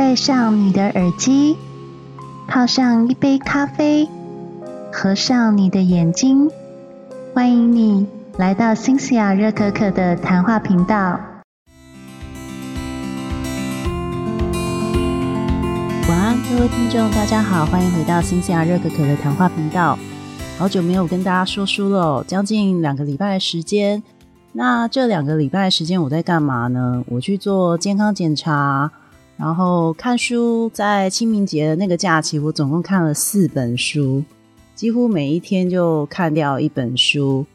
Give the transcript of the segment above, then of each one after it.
戴上你的耳机，泡上一杯咖啡，合上你的眼睛，欢迎你来到新西亚热可可的谈话频道。晚安，各位听众，大家好，欢迎回到新西亚热可可的谈话频道。好久没有跟大家说书了，将近两个礼拜的时间。那这两个礼拜的时间我在干嘛呢？我去做健康检查。然后看书，在清明节的那个假期，我总共看了四本书，几乎每一天就看掉一本书。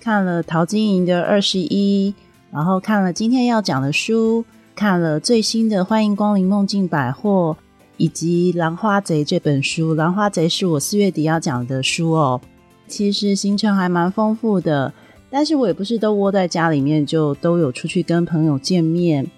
看了陶晶莹的《二十一》，然后看了今天要讲的书，看了最新的《欢迎光临梦境百货》，以及《兰花贼》这本书。《兰花贼》是我四月底要讲的书哦。其实行程还蛮丰富的，但是我也不是都窝在家里面，就都有出去跟朋友见面。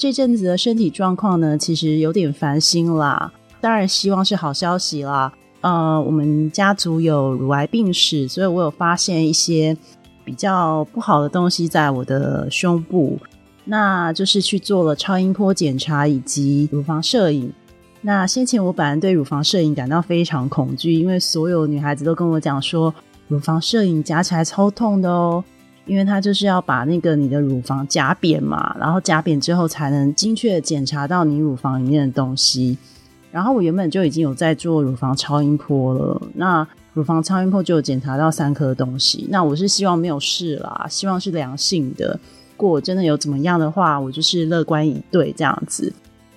这阵子的身体状况呢，其实有点烦心啦。当然，希望是好消息啦。呃，我们家族有乳癌病史，所以我有发现一些比较不好的东西在我的胸部，那就是去做了超音波检查以及乳房摄影。那先前我本来对乳房摄影感到非常恐惧，因为所有女孩子都跟我讲说，乳房摄影夹起来超痛的哦。因为它就是要把那个你的乳房夹扁嘛，然后夹扁之后才能精确的检查到你乳房里面的东西。然后我原本就已经有在做乳房超音波了，那乳房超音波就有检查到三颗东西。那我是希望没有事啦，希望是良性的。如果真的有怎么样的话，我就是乐观以对这样子。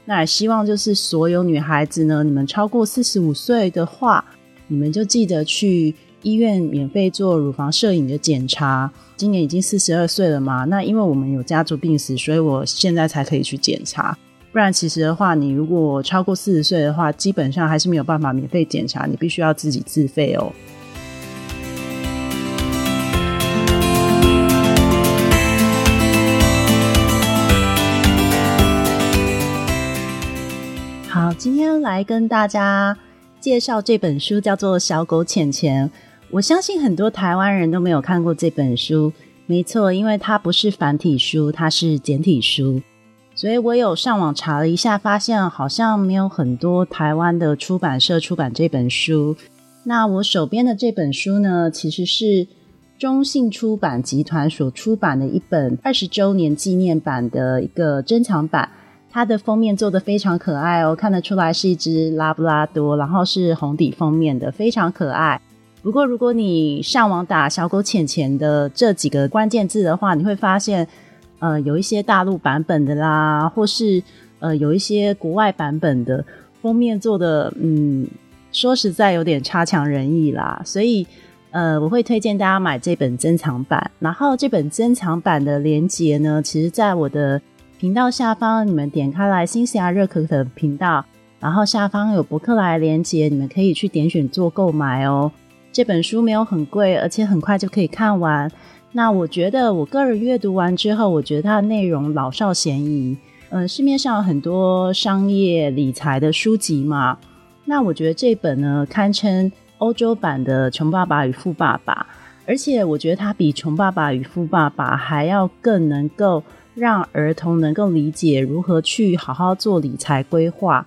那也希望就是所有女孩子呢，你们超过四十五岁的话，你们就记得去。医院免费做乳房摄影的检查，今年已经四十二岁了嘛？那因为我们有家族病史，所以我现在才可以去检查。不然其实的话，你如果超过四十岁的话，基本上还是没有办法免费检查，你必须要自己自费哦。好，今天来跟大家介绍这本书，叫做《小狗浅浅》。我相信很多台湾人都没有看过这本书，没错，因为它不是繁体书，它是简体书。所以我有上网查了一下，发现好像没有很多台湾的出版社出版这本书。那我手边的这本书呢，其实是中信出版集团所出版的一本二十周年纪念版的一个珍藏版。它的封面做的非常可爱哦，看得出来是一只拉布拉多，然后是红底封面的，非常可爱。不过，如果你上网打“小狗浅浅”的这几个关键字的话，你会发现，呃，有一些大陆版本的啦，或是呃，有一些国外版本的封面做的，嗯，说实在有点差强人意啦。所以，呃，我会推荐大家买这本珍藏版。然后，这本珍藏版的链接呢，其实在我的频道下方，你们点开来新西亚热可可频道，然后下方有博客来连接，你们可以去点选做购买哦。这本书没有很贵，而且很快就可以看完。那我觉得我个人阅读完之后，我觉得它的内容老少咸宜。嗯，市面上有很多商业理财的书籍嘛，那我觉得这本呢堪称欧洲版的《穷爸爸与富爸爸》，而且我觉得它比《穷爸爸与富爸爸》还要更能够让儿童能够理解如何去好好做理财规划。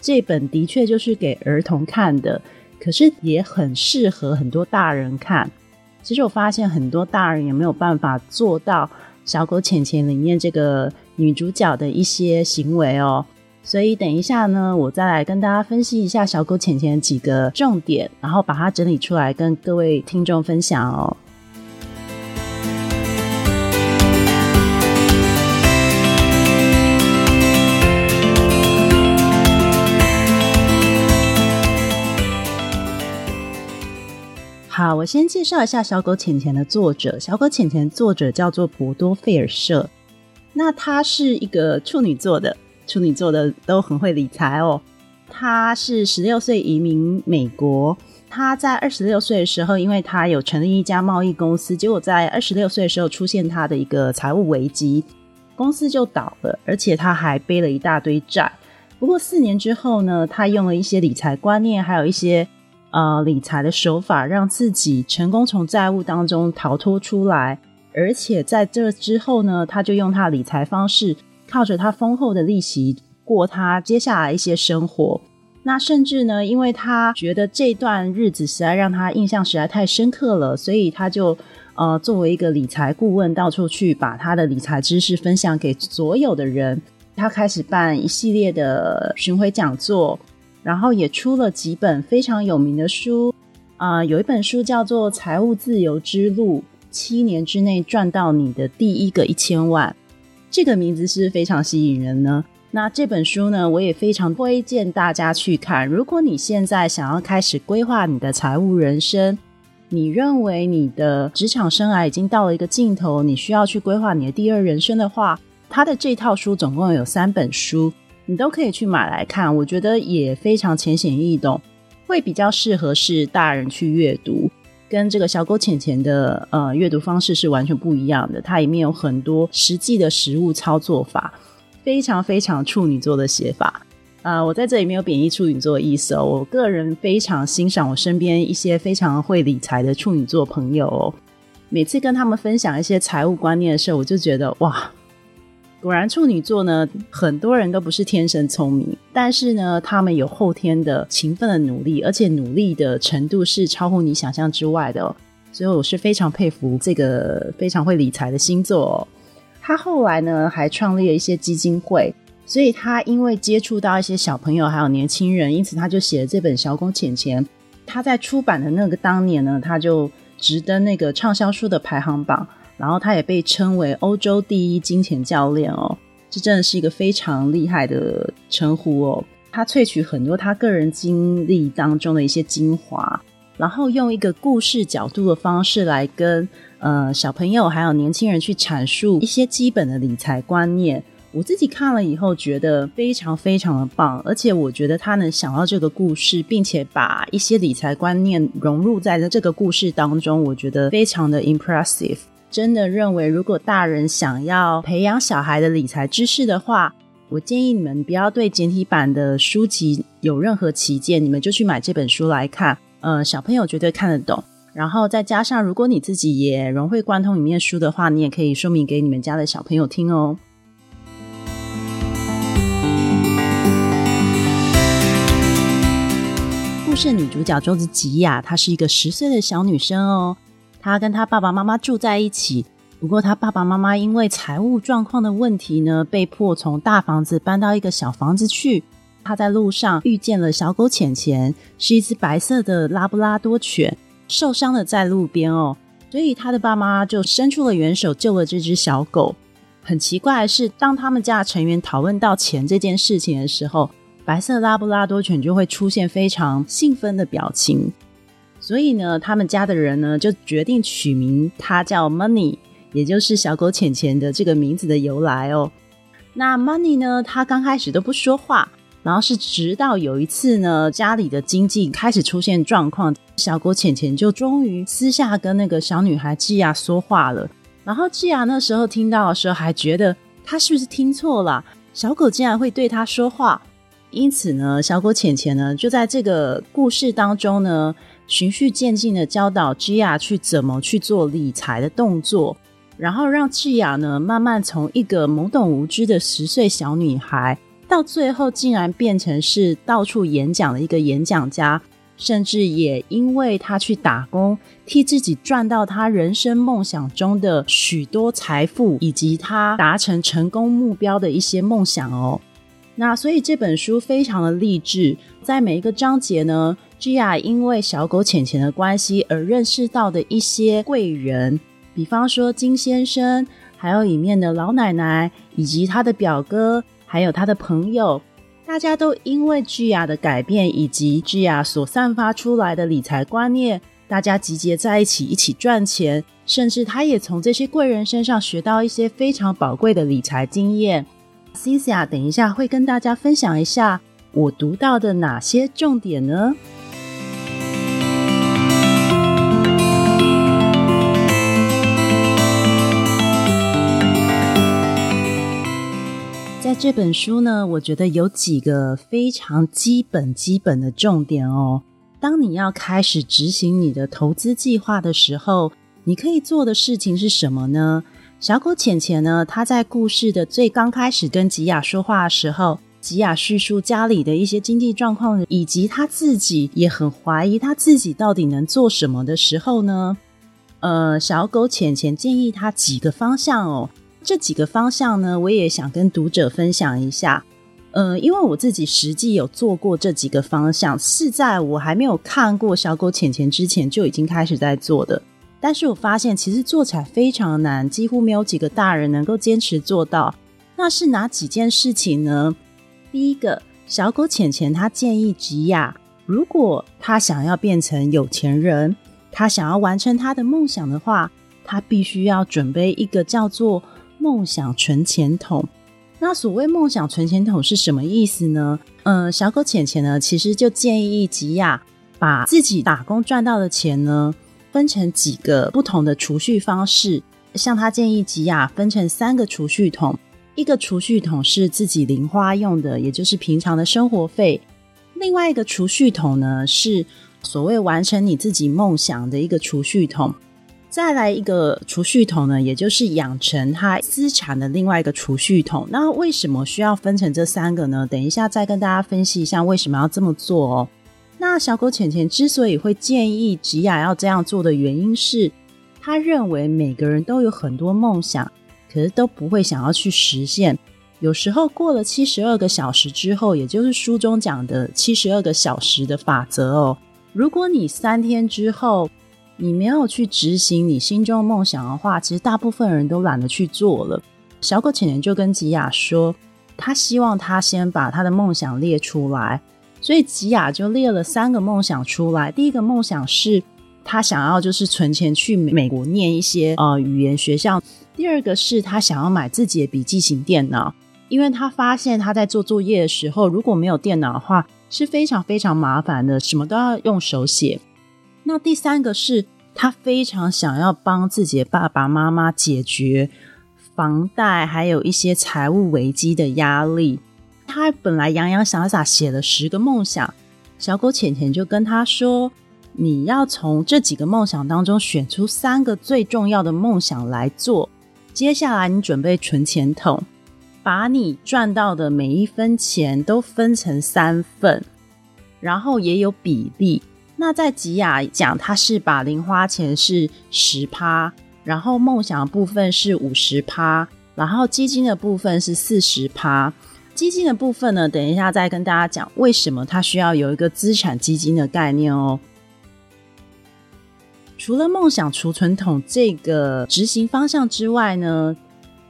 这本的确就是给儿童看的。可是也很适合很多大人看。其实我发现很多大人也没有办法做到《小狗钱钱》里面这个女主角的一些行为哦。所以等一下呢，我再来跟大家分析一下《小狗钱钱》几个重点，然后把它整理出来跟各位听众分享哦。好，我先介绍一下《小狗钱钱》的作者。《小狗钱钱》作者叫做博多费尔舍，那他是一个处女座的，处女座的都很会理财哦。他是十六岁移民美国，他在二十六岁的时候，因为他有成立一家贸易公司，结果在二十六岁的时候出现他的一个财务危机，公司就倒了，而且他还背了一大堆债。不过四年之后呢，他用了一些理财观念，还有一些。呃，理财的手法让自己成功从债务当中逃脱出来，而且在这之后呢，他就用他理财方式，靠着他丰厚的利息，过他接下来一些生活。那甚至呢，因为他觉得这段日子实在让他印象实在太深刻了，所以他就呃作为一个理财顾问，到处去把他的理财知识分享给所有的人。他开始办一系列的巡回讲座，然后也出了几本非常有名的书。啊，有一本书叫做《财务自由之路：七年之内赚到你的第一个一千万》，这个名字是非常吸引人呢。那这本书呢，我也非常推荐大家去看。如果你现在想要开始规划你的财务人生，你认为你的职场生涯已经到了一个尽头，你需要去规划你的第二人生的话，他的这套书总共有三本书，你都可以去买来看。我觉得也非常浅显易懂，会比较适合是大人去阅读，跟这个小狗浅浅的呃阅读方式是完全不一样的。它里面有很多实际的实物操作法。非常非常处女座的写法啊！我在这里没有贬义处女座的意思哦。我个人非常欣赏我身边一些非常会理财的处女座朋友哦。每次跟他们分享一些财务观念的时候，我就觉得哇，果然处女座呢，很多人都不是天生聪明，但是呢，他们有后天的勤奋的努力，而且努力的程度是超乎你想象之外的。所以我是非常佩服这个非常会理财的星座。他后来呢，还创立了一些基金会，所以他因为接触到一些小朋友还有年轻人，因此他就写了这本《小公钱钱》。他在出版的那个当年呢，他就直登那个畅销书的排行榜，然后他也被称为欧洲第一金钱教练哦，这真的是一个非常厉害的称呼哦。他萃取很多他个人经历当中的一些精华，然后用一个故事角度的方式来跟。呃，小朋友还有年轻人去阐述一些基本的理财观念，我自己看了以后觉得非常非常的棒，而且我觉得他能想到这个故事，并且把一些理财观念融入在这个故事当中，我觉得非常的 impressive。真的认为，如果大人想要培养小孩的理财知识的话，我建议你们不要对简体版的书籍有任何歧见，你们就去买这本书来看。呃，小朋友绝对看得懂。然后再加上，如果你自己也融会贯通里面书的话，你也可以说明给你们家的小朋友听哦。故事女主角周子吉呀，她是一个十岁的小女生哦。他跟他爸爸妈妈住在一起，不过他爸爸妈妈因为财务状况的问题呢，被迫从大房子搬到一个小房子去。他在路上遇见了小狗浅浅，是一只白色的拉布拉多犬。受伤的在路边哦，所以他的爸妈就伸出了援手救了这只小狗。很奇怪的是，当他们家的成员讨论到钱这件事情的时候，白色拉布拉多犬就会出现非常兴奋的表情。所以呢，他们家的人呢就决定取名它叫 Money，也就是小狗浅浅的这个名字的由来哦。那 Money 呢，它刚开始都不说话。然后是直到有一次呢，家里的经济开始出现状况，小狗浅浅就终于私下跟那个小女孩季亚说话了。然后季亚那时候听到的时候，还觉得他是不是听错了？小狗竟然会对他说话。因此呢，小狗浅浅呢就在这个故事当中呢，循序渐进的教导季亚去怎么去做理财的动作，然后让季亚呢慢慢从一个懵懂无知的十岁小女孩。到最后，竟然变成是到处演讲的一个演讲家，甚至也因为他去打工，替自己赚到他人生梦想中的许多财富，以及他达成成功目标的一些梦想哦。那所以这本书非常的励志，在每一个章节呢，Gia 因为小狗浅浅的关系而认识到的一些贵人，比方说金先生，还有里面的老奶奶，以及他的表哥。还有他的朋友，大家都因为 Gia 的改变以及 Gia 所散发出来的理财观念，大家集结在一起一起赚钱，甚至他也从这些贵人身上学到一些非常宝贵的理财经验。Cynthia 等一下会跟大家分享一下我读到的哪些重点呢？这本书呢，我觉得有几个非常基本、基本的重点哦。当你要开始执行你的投资计划的时候，你可以做的事情是什么呢？小狗浅浅呢，他在故事的最刚开始跟吉雅说话的时候，吉雅叙述家里的一些经济状况，以及他自己也很怀疑他自己到底能做什么的时候呢，呃，小狗浅浅建议他几个方向哦。这几个方向呢，我也想跟读者分享一下。呃，因为我自己实际有做过这几个方向，是在我还没有看过小狗浅浅之前就已经开始在做的。但是我发现其实做起来非常难，几乎没有几个大人能够坚持做到。那是哪几件事情呢？第一个，小狗浅浅他建议吉亚，如果他想要变成有钱人，他想要完成他的梦想的话，他必须要准备一个叫做梦想存钱筒。那所谓梦想存钱筒是什么意思呢？嗯，小狗浅浅呢，其实就建议吉亚把自己打工赚到的钱呢，分成几个不同的储蓄方式。像他建议吉亚分成三个储蓄桶。一个储蓄桶是自己零花用的，也就是平常的生活费；另外一个储蓄桶呢，是所谓完成你自己梦想的一个储蓄桶。再来一个储蓄桶呢，也就是养成他资产的另外一个储蓄桶。那为什么需要分成这三个呢？等一下再跟大家分析一下为什么要这么做哦。那小狗浅浅之所以会建议吉雅要这样做的原因是，他认为每个人都有很多梦想。可是都不会想要去实现。有时候过了七十二个小时之后，也就是书中讲的七十二个小时的法则哦。如果你三天之后你没有去执行你心中的梦想的话，其实大部分人都懒得去做了。小狗浅浅就跟吉雅说，他希望他先把他的梦想列出来，所以吉雅就列了三个梦想出来。第一个梦想是他想要就是存钱去美国念一些呃语言学校。第二个是他想要买自己的笔记型电脑，因为他发现他在做作业的时候，如果没有电脑的话是非常非常麻烦的，什么都要用手写。那第三个是他非常想要帮自己的爸爸妈妈解决房贷还有一些财务危机的压力。他本来洋洋洒洒写了十个梦想，小狗浅浅就跟他说。你要从这几个梦想当中选出三个最重要的梦想来做。接下来，你准备存钱筒，把你赚到的每一分钱都分成三份，然后也有比例。那在吉雅讲，他是把零花钱是十趴，然后梦想部分是五十趴，然后基金的部分是四十趴。基金的部分呢，等一下再跟大家讲为什么它需要有一个资产基金的概念哦。除了梦想储存桶这个执行方向之外呢，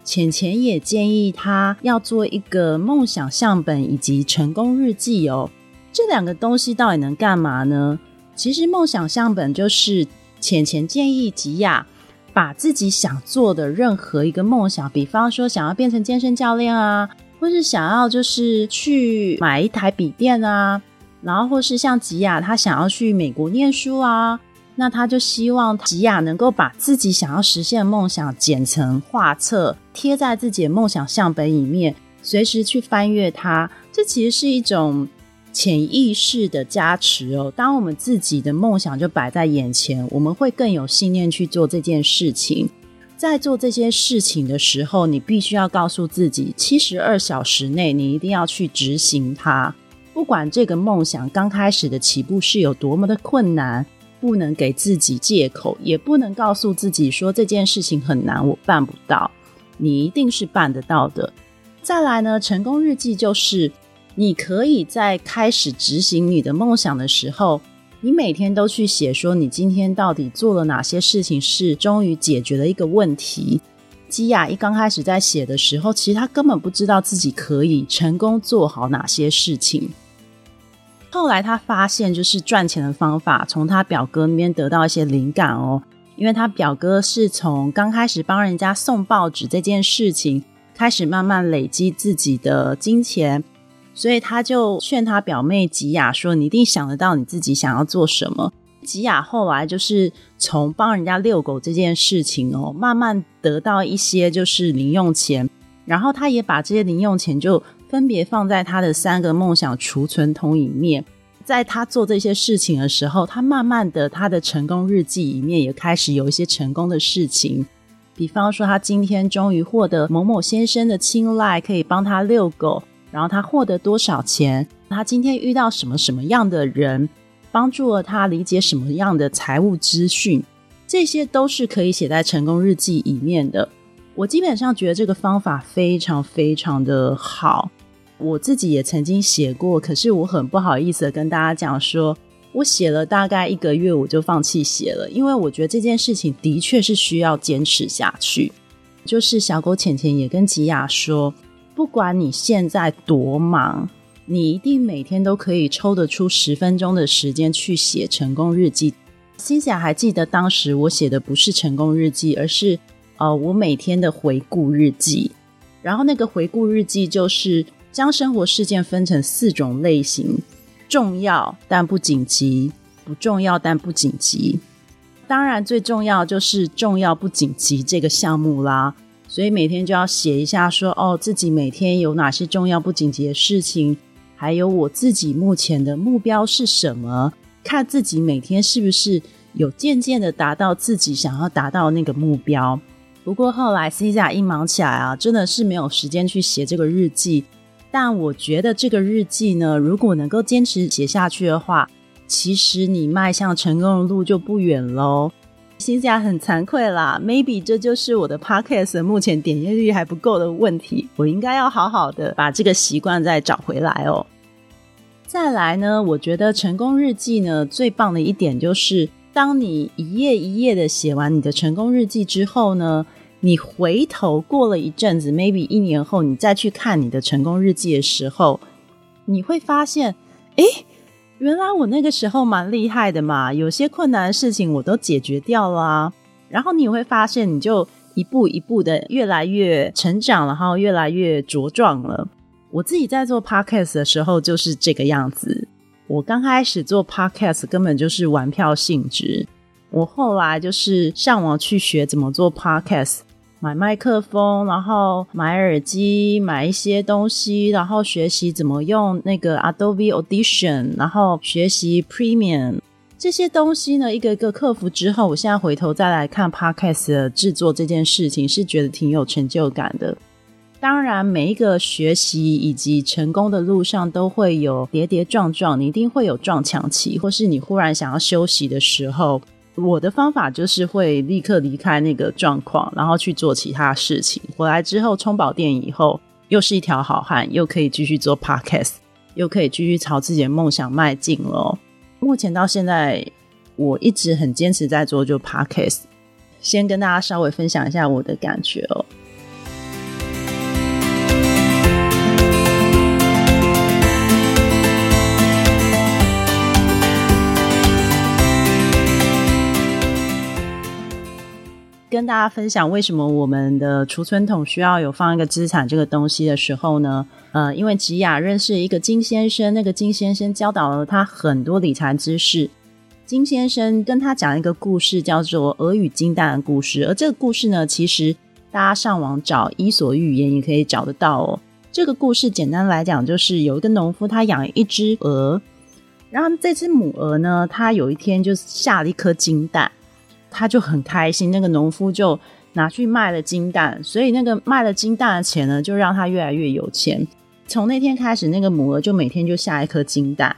浅浅也建议他要做一个梦想相本以及成功日记哦。这两个东西到底能干嘛呢？其实梦想相本就是浅浅建议吉亚把自己想做的任何一个梦想，比方说想要变成健身教练啊，或是想要就是去买一台笔电啊，然后或是像吉亚他想要去美国念书啊。那他就希望吉雅能够把自己想要实现的梦想剪成画册，贴在自己的梦想相本里面，随时去翻阅它。这其实是一种潜意识的加持哦。当我们自己的梦想就摆在眼前，我们会更有信念去做这件事情。在做这些事情的时候，你必须要告诉自己，七十二小时内你一定要去执行它。不管这个梦想刚开始的起步是有多么的困难。不能给自己借口，也不能告诉自己说这件事情很难，我办不到。你一定是办得到的。再来呢，成功日记就是你可以在开始执行你的梦想的时候，你每天都去写说你今天到底做了哪些事情，是终于解决了一个问题。基亚一刚开始在写的时候，其实他根本不知道自己可以成功做好哪些事情。后来他发现，就是赚钱的方法，从他表哥那边得到一些灵感哦。因为他表哥是从刚开始帮人家送报纸这件事情开始，慢慢累积自己的金钱，所以他就劝他表妹吉雅说：“你一定想得到你自己想要做什么。”吉雅后来就是从帮人家遛狗这件事情哦，慢慢得到一些就是零用钱，然后他也把这些零用钱就。分别放在他的三个梦想储存桶里面，在他做这些事情的时候，他慢慢的，他的成功日记里面也开始有一些成功的事情。比方说，他今天终于获得某某先生的青睐，可以帮他遛狗，然后他获得多少钱，他今天遇到什么什么样的人，帮助了他理解什么样的财务资讯，这些都是可以写在成功日记里面的。我基本上觉得这个方法非常非常的好，我自己也曾经写过，可是我很不好意思跟大家讲说，我写了大概一个月我就放弃写了，因为我觉得这件事情的确是需要坚持下去。就是小狗浅浅也跟吉雅说。不管你现在多忙，你一定每天都可以抽得出十分钟的时间去写成功日记。心想还记得当时我写的不是成功日记，而是呃我每天的回顾日记。然后那个回顾日记就是将生活事件分成四种类型：重要但不紧急，不重要但不紧急。当然最重要就是重要不紧急这个项目啦。所以每天就要写一下，说哦，自己每天有哪些重要不紧急的事情，还有我自己目前的目标是什么，看自己每天是不是有渐渐的达到自己想要达到那个目标。不过后来 C 加一忙起来啊，真的是没有时间去写这个日记。但我觉得这个日记呢，如果能够坚持写下去的话，其实你迈向成功的路就不远喽。心下很惭愧啦，maybe 这就是我的 podcast 目前点阅率还不够的问题，我应该要好好的把这个习惯再找回来哦。再来呢，我觉得成功日记呢最棒的一点就是，当你一页一页的写完你的成功日记之后呢，你回头过了一阵子，maybe 一年后你再去看你的成功日记的时候，你会发现，哎。原来我那个时候蛮厉害的嘛，有些困难的事情我都解决掉了。然后你会发现，你就一步一步的越来越成长，然后越来越茁壮了。我自己在做 podcast 的时候就是这个样子。我刚开始做 podcast 根本就是玩票性质，我后来就是上网去学怎么做 podcast。买麦克风，然后买耳机，买一些东西，然后学习怎么用那个 Adobe Audition，然后学习 Premium 这些东西呢，一个一个克服之后，我现在回头再来看 Podcast 的制作这件事情，是觉得挺有成就感的。当然，每一个学习以及成功的路上都会有跌跌撞撞，你一定会有撞墙期，或是你忽然想要休息的时候。我的方法就是会立刻离开那个状况，然后去做其他事情。回来之后充饱电以后，又是一条好汉，又可以继续做 podcast，又可以继续朝自己的梦想迈进了。目前到现在，我一直很坚持在做就 podcast。先跟大家稍微分享一下我的感觉哦。跟大家分享为什么我们的储存桶需要有放一个资产这个东西的时候呢？呃，因为吉雅认识一个金先生，那个金先生教导了他很多理财知识。金先生跟他讲一个故事，叫做《鹅与金蛋》的故事。而这个故事呢，其实大家上网找《伊索寓言》也可以找得到哦。这个故事简单来讲，就是有一个农夫，他养一只鹅，然后这只母鹅呢，它有一天就下了一颗金蛋。他就很开心，那个农夫就拿去卖了金蛋，所以那个卖了金蛋的钱呢，就让他越来越有钱。从那天开始，那个母鹅就每天就下一颗金蛋。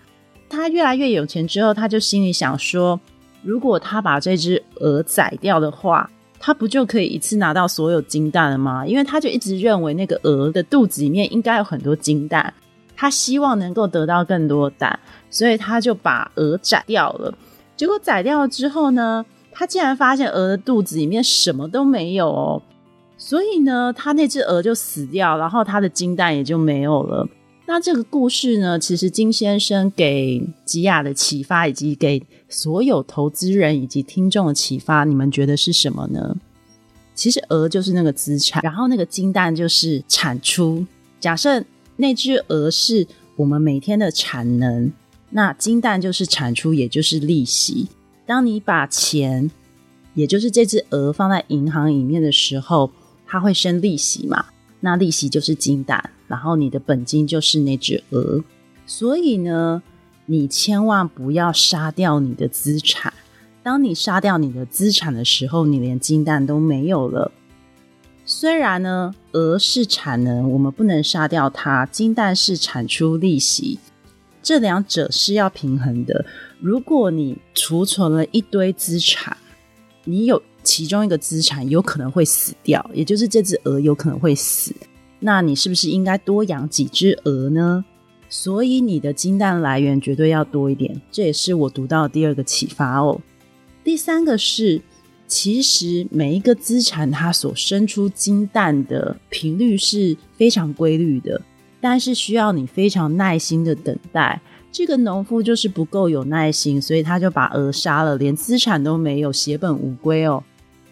他越来越有钱之后，他就心里想说：如果他把这只鹅宰掉的话，他不就可以一次拿到所有金蛋了吗？因为他就一直认为那个鹅的肚子里面应该有很多金蛋，他希望能够得到更多蛋，所以他就把鹅宰掉了。结果宰掉了之后呢？他竟然发现鹅的肚子里面什么都没有哦，所以呢，他那只鹅就死掉，然后他的金蛋也就没有了。那这个故事呢，其实金先生给吉亚的启发，以及给所有投资人以及听众的启发，你们觉得是什么呢？其实鹅就是那个资产，然后那个金蛋就是产出。假设那只鹅是我们每天的产能，那金蛋就是产出，也就是利息。当你把钱，也就是这只鹅放在银行里面的时候，它会生利息嘛？那利息就是金蛋，然后你的本金就是那只鹅。所以呢，你千万不要杀掉你的资产。当你杀掉你的资产的时候，你连金蛋都没有了。虽然呢，鹅是产能，我们不能杀掉它；金蛋是产出利息，这两者是要平衡的。如果你储存了一堆资产，你有其中一个资产有可能会死掉，也就是这只鹅有可能会死，那你是不是应该多养几只鹅呢？所以你的金蛋来源绝对要多一点，这也是我读到的第二个启发哦。第三个是。其实每一个资产它所生出金蛋的频率是非常规律的，但是需要你非常耐心的等待。这个农夫就是不够有耐心，所以他就把鹅杀了，连资产都没有，血本无归哦。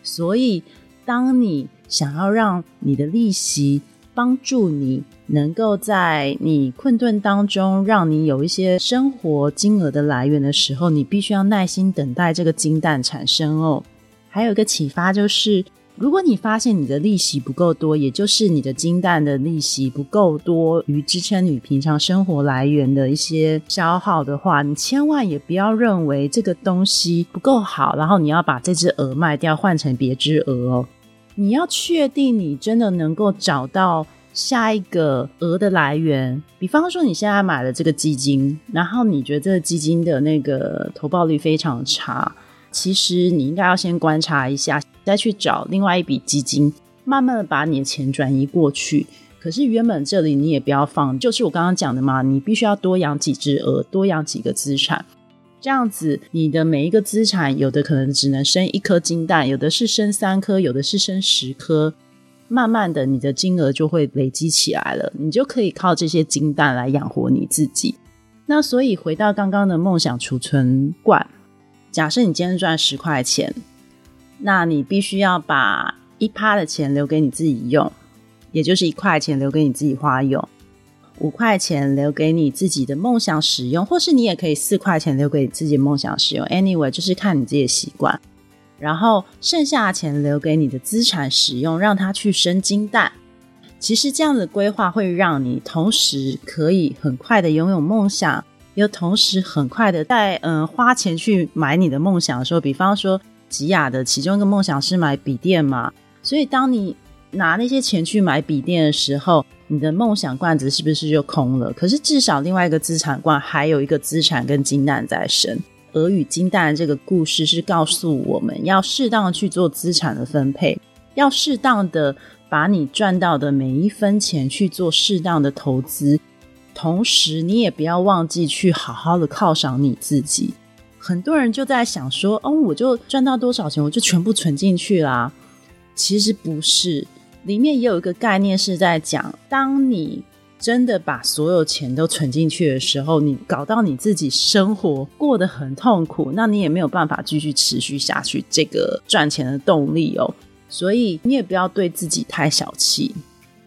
所以，当你想要让你的利息帮助你能够在你困顿当中，让你有一些生活金额的来源的时候，你必须要耐心等待这个金蛋产生哦。还有一个启发就是，如果你发现你的利息不够多，也就是你的金蛋的利息不够多，于支撑你平常生活来源的一些消耗的话，你千万也不要认为这个东西不够好，然后你要把这只鹅卖掉换成别只鹅哦。你要确定你真的能够找到下一个鹅的来源。比方说，你现在买了这个基金，然后你觉得这个基金的那个投报率非常差。其实你应该要先观察一下，再去找另外一笔基金，慢慢的把你的钱转移过去。可是原本这里你也不要放，就是我刚刚讲的嘛，你必须要多养几只鹅，多养几个资产，这样子你的每一个资产，有的可能只能生一颗金蛋，有的是生三颗，有的是生十颗，慢慢的你的金额就会累积起来了，你就可以靠这些金蛋来养活你自己。那所以回到刚刚的梦想储存罐。假设你今天赚十块钱，那你必须要把一趴的钱留给你自己用，也就是一块钱留给你自己花用，五块钱留给你自己的梦想使用，或是你也可以四块钱留给你自己梦想使用。Anyway，就是看你自己的习惯。然后剩下的钱留给你的资产使用，让它去生金蛋。其实这样的规划会让你同时可以很快的拥有梦想。又同时很快的在嗯花钱去买你的梦想的时候，比方说吉雅的其中一个梦想是买笔电嘛，所以当你拿那些钱去买笔电的时候，你的梦想罐子是不是就空了？可是至少另外一个资产罐还有一个资产跟金蛋在生。鹅与金蛋这个故事是告诉我们要适当的去做资产的分配，要适当的把你赚到的每一分钱去做适当的投资。同时，你也不要忘记去好好的犒赏你自己。很多人就在想说：“哦，我就赚到多少钱，我就全部存进去啦。”其实不是，里面也有一个概念是在讲：当你真的把所有钱都存进去的时候，你搞到你自己生活过得很痛苦，那你也没有办法继续持续下去这个赚钱的动力哦。所以，你也不要对自己太小气。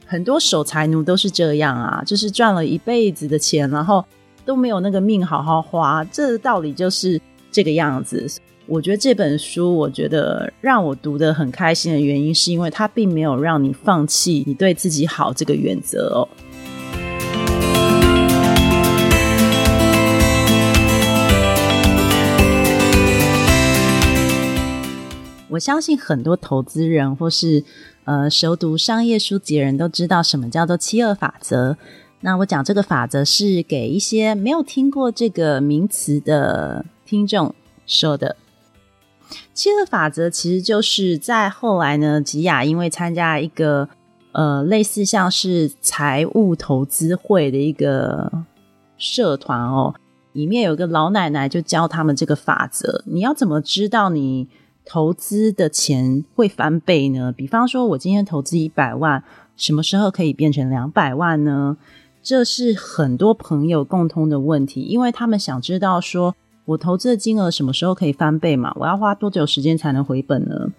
很多守财奴都是这样啊，就是赚了一辈子的钱，然后都没有那个命好好花。这道理就是这个样子。我觉得这本书，我觉得让我读的很开心的原因，是因为它并没有让你放弃你对自己好这个原则哦。我相信很多投资人或是。呃，熟读商业书籍的人都知道什么叫做七二法则。那我讲这个法则是给一些没有听过这个名词的听众说的。七二法则其实就是在后来呢，吉雅因为参加一个呃类似像是财务投资会的一个社团哦，里面有个老奶奶就教他们这个法则。你要怎么知道你？投资的钱会翻倍呢？比方说，我今天投资一百万，什么时候可以变成两百万呢？这是很多朋友共通的问题，因为他们想知道说，我投资的金额什么时候可以翻倍嘛？我要花多久时间才能回本呢？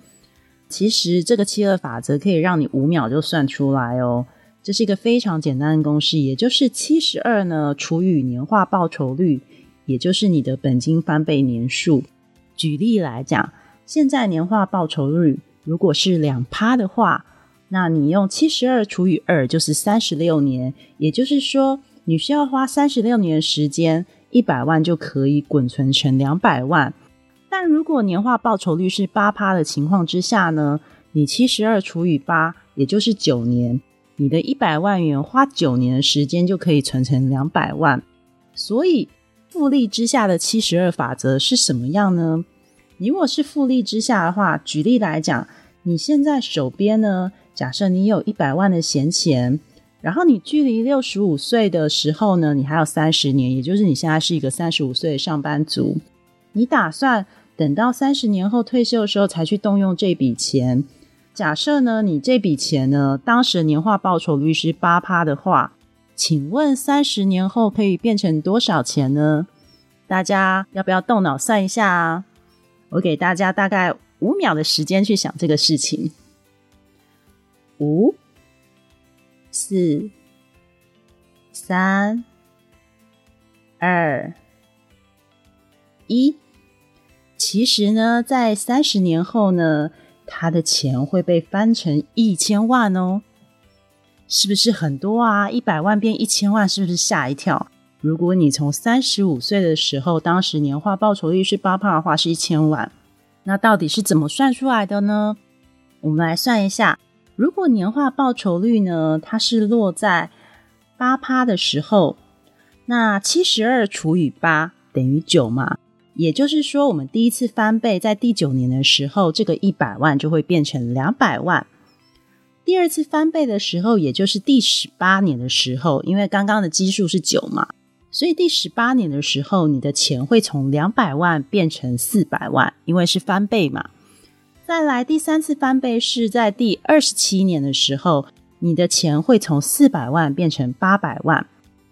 其实这个七二法则可以让你五秒就算出来哦。这是一个非常简单的公式，也就是七十二呢除以年化报酬率，也就是你的本金翻倍年数。举例来讲。现在年化报酬率如果是两趴的话，那你用七十二除以二就是三十六年，也就是说你需要花三十六年时间，一百万就可以滚存成两百万。但如果年化报酬率是八趴的情况之下呢？你七十二除以八也就是九年，你的一百万元花九年时间就可以存成两百万。所以复利之下的七十二法则是什么样呢？你如果是复利之下的话，举例来讲，你现在手边呢，假设你有一百万的闲钱，然后你距离六十五岁的时候呢，你还有三十年，也就是你现在是一个三十五岁的上班族，你打算等到三十年后退休的时候才去动用这笔钱。假设呢，你这笔钱呢，当时年化报酬率是八趴的话，请问三十年后可以变成多少钱呢？大家要不要动脑算一下啊？我给大家大概五秒的时间去想这个事情。五、四、三、二、一。其实呢，在三十年后呢，他的钱会被翻成一千万哦，是不是很多啊？一百万变一千万，是不是吓一跳？如果你从三十五岁的时候，当时年化报酬率是八帕的话，是一千万。那到底是怎么算出来的呢？我们来算一下，如果年化报酬率呢，它是落在八趴的时候，那七十二除以八等于九嘛？也就是说，我们第一次翻倍在第九年的时候，这个一百万就会变成两百万。第二次翻倍的时候，也就是第十八年的时候，因为刚刚的基数是九嘛。所以第十八年的时候，你的钱会从两百万变成四百万，因为是翻倍嘛。再来第三次翻倍是在第二十七年的时候，你的钱会从四百万变成八百万。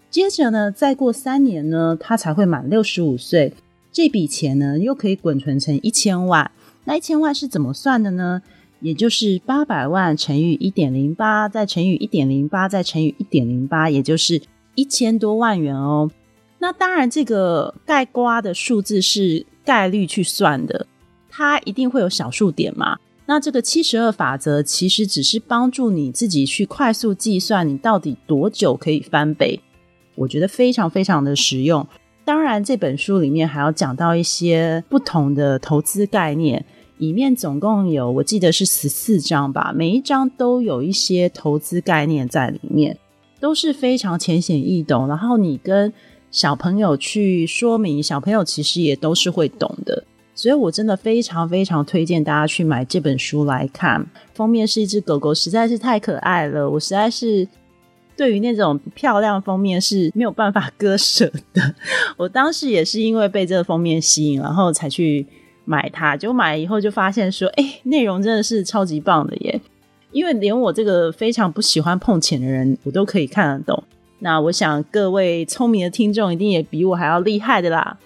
接着呢，再过三年呢，他才会满六十五岁，这笔钱呢又可以滚存成一千万。那一千万是怎么算的呢？也就是八百万乘以一点零八，再乘以一点零八，再乘以一点零八，也就是。一千多万元哦，那当然，这个盖瓜的数字是概率去算的，它一定会有小数点嘛。那这个七十二法则其实只是帮助你自己去快速计算你到底多久可以翻倍，我觉得非常非常的实用。当然，这本书里面还要讲到一些不同的投资概念，里面总共有我记得是十四章吧，每一章都有一些投资概念在里面。都是非常浅显易懂，然后你跟小朋友去说明，小朋友其实也都是会懂的，所以我真的非常非常推荐大家去买这本书来看。封面是一只狗狗，实在是太可爱了，我实在是对于那种漂亮封面是没有办法割舍的。我当时也是因为被这个封面吸引，然后才去买它，就买了以后就发现说，哎，内容真的是超级棒的耶。因为连我这个非常不喜欢碰钱的人，我都可以看得懂。那我想各位聪明的听众一定也比我还要厉害的啦。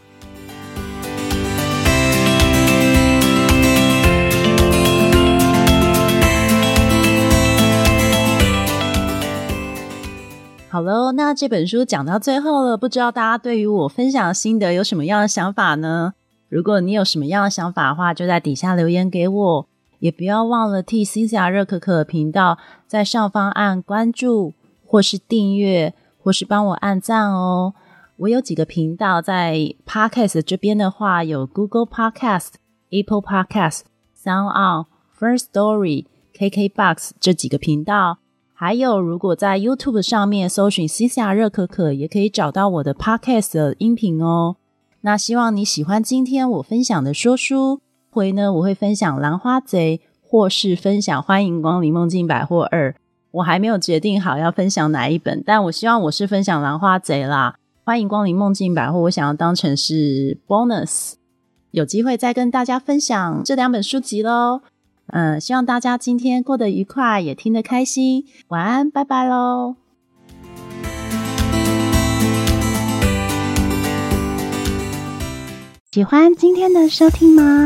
好了，那这本书讲到最后了，不知道大家对于我分享的心得有什么样的想法呢？如果你有什么样的想法的话，就在底下留言给我。也不要忘了替新霞热可可频道在上方按关注，或是订阅，或是帮我按赞哦。我有几个频道在 Podcast 这边的话，有 Google Podcast、Apple Podcast、Sound On、First Story、KKBox 这几个频道。还有，如果在 YouTube 上面搜寻新霞热可可，也可以找到我的 Podcast 的音频哦。那希望你喜欢今天我分享的说书。回呢，我会分享《兰花贼》，或是分享《欢迎光临梦境百货二》。我还没有决定好要分享哪一本，但我希望我是分享《兰花贼》啦。《欢迎光临梦境百货》，我想要当成是 bonus，有机会再跟大家分享这两本书籍喽。嗯，希望大家今天过得愉快，也听得开心。晚安，拜拜喽。喜欢今天的收听吗？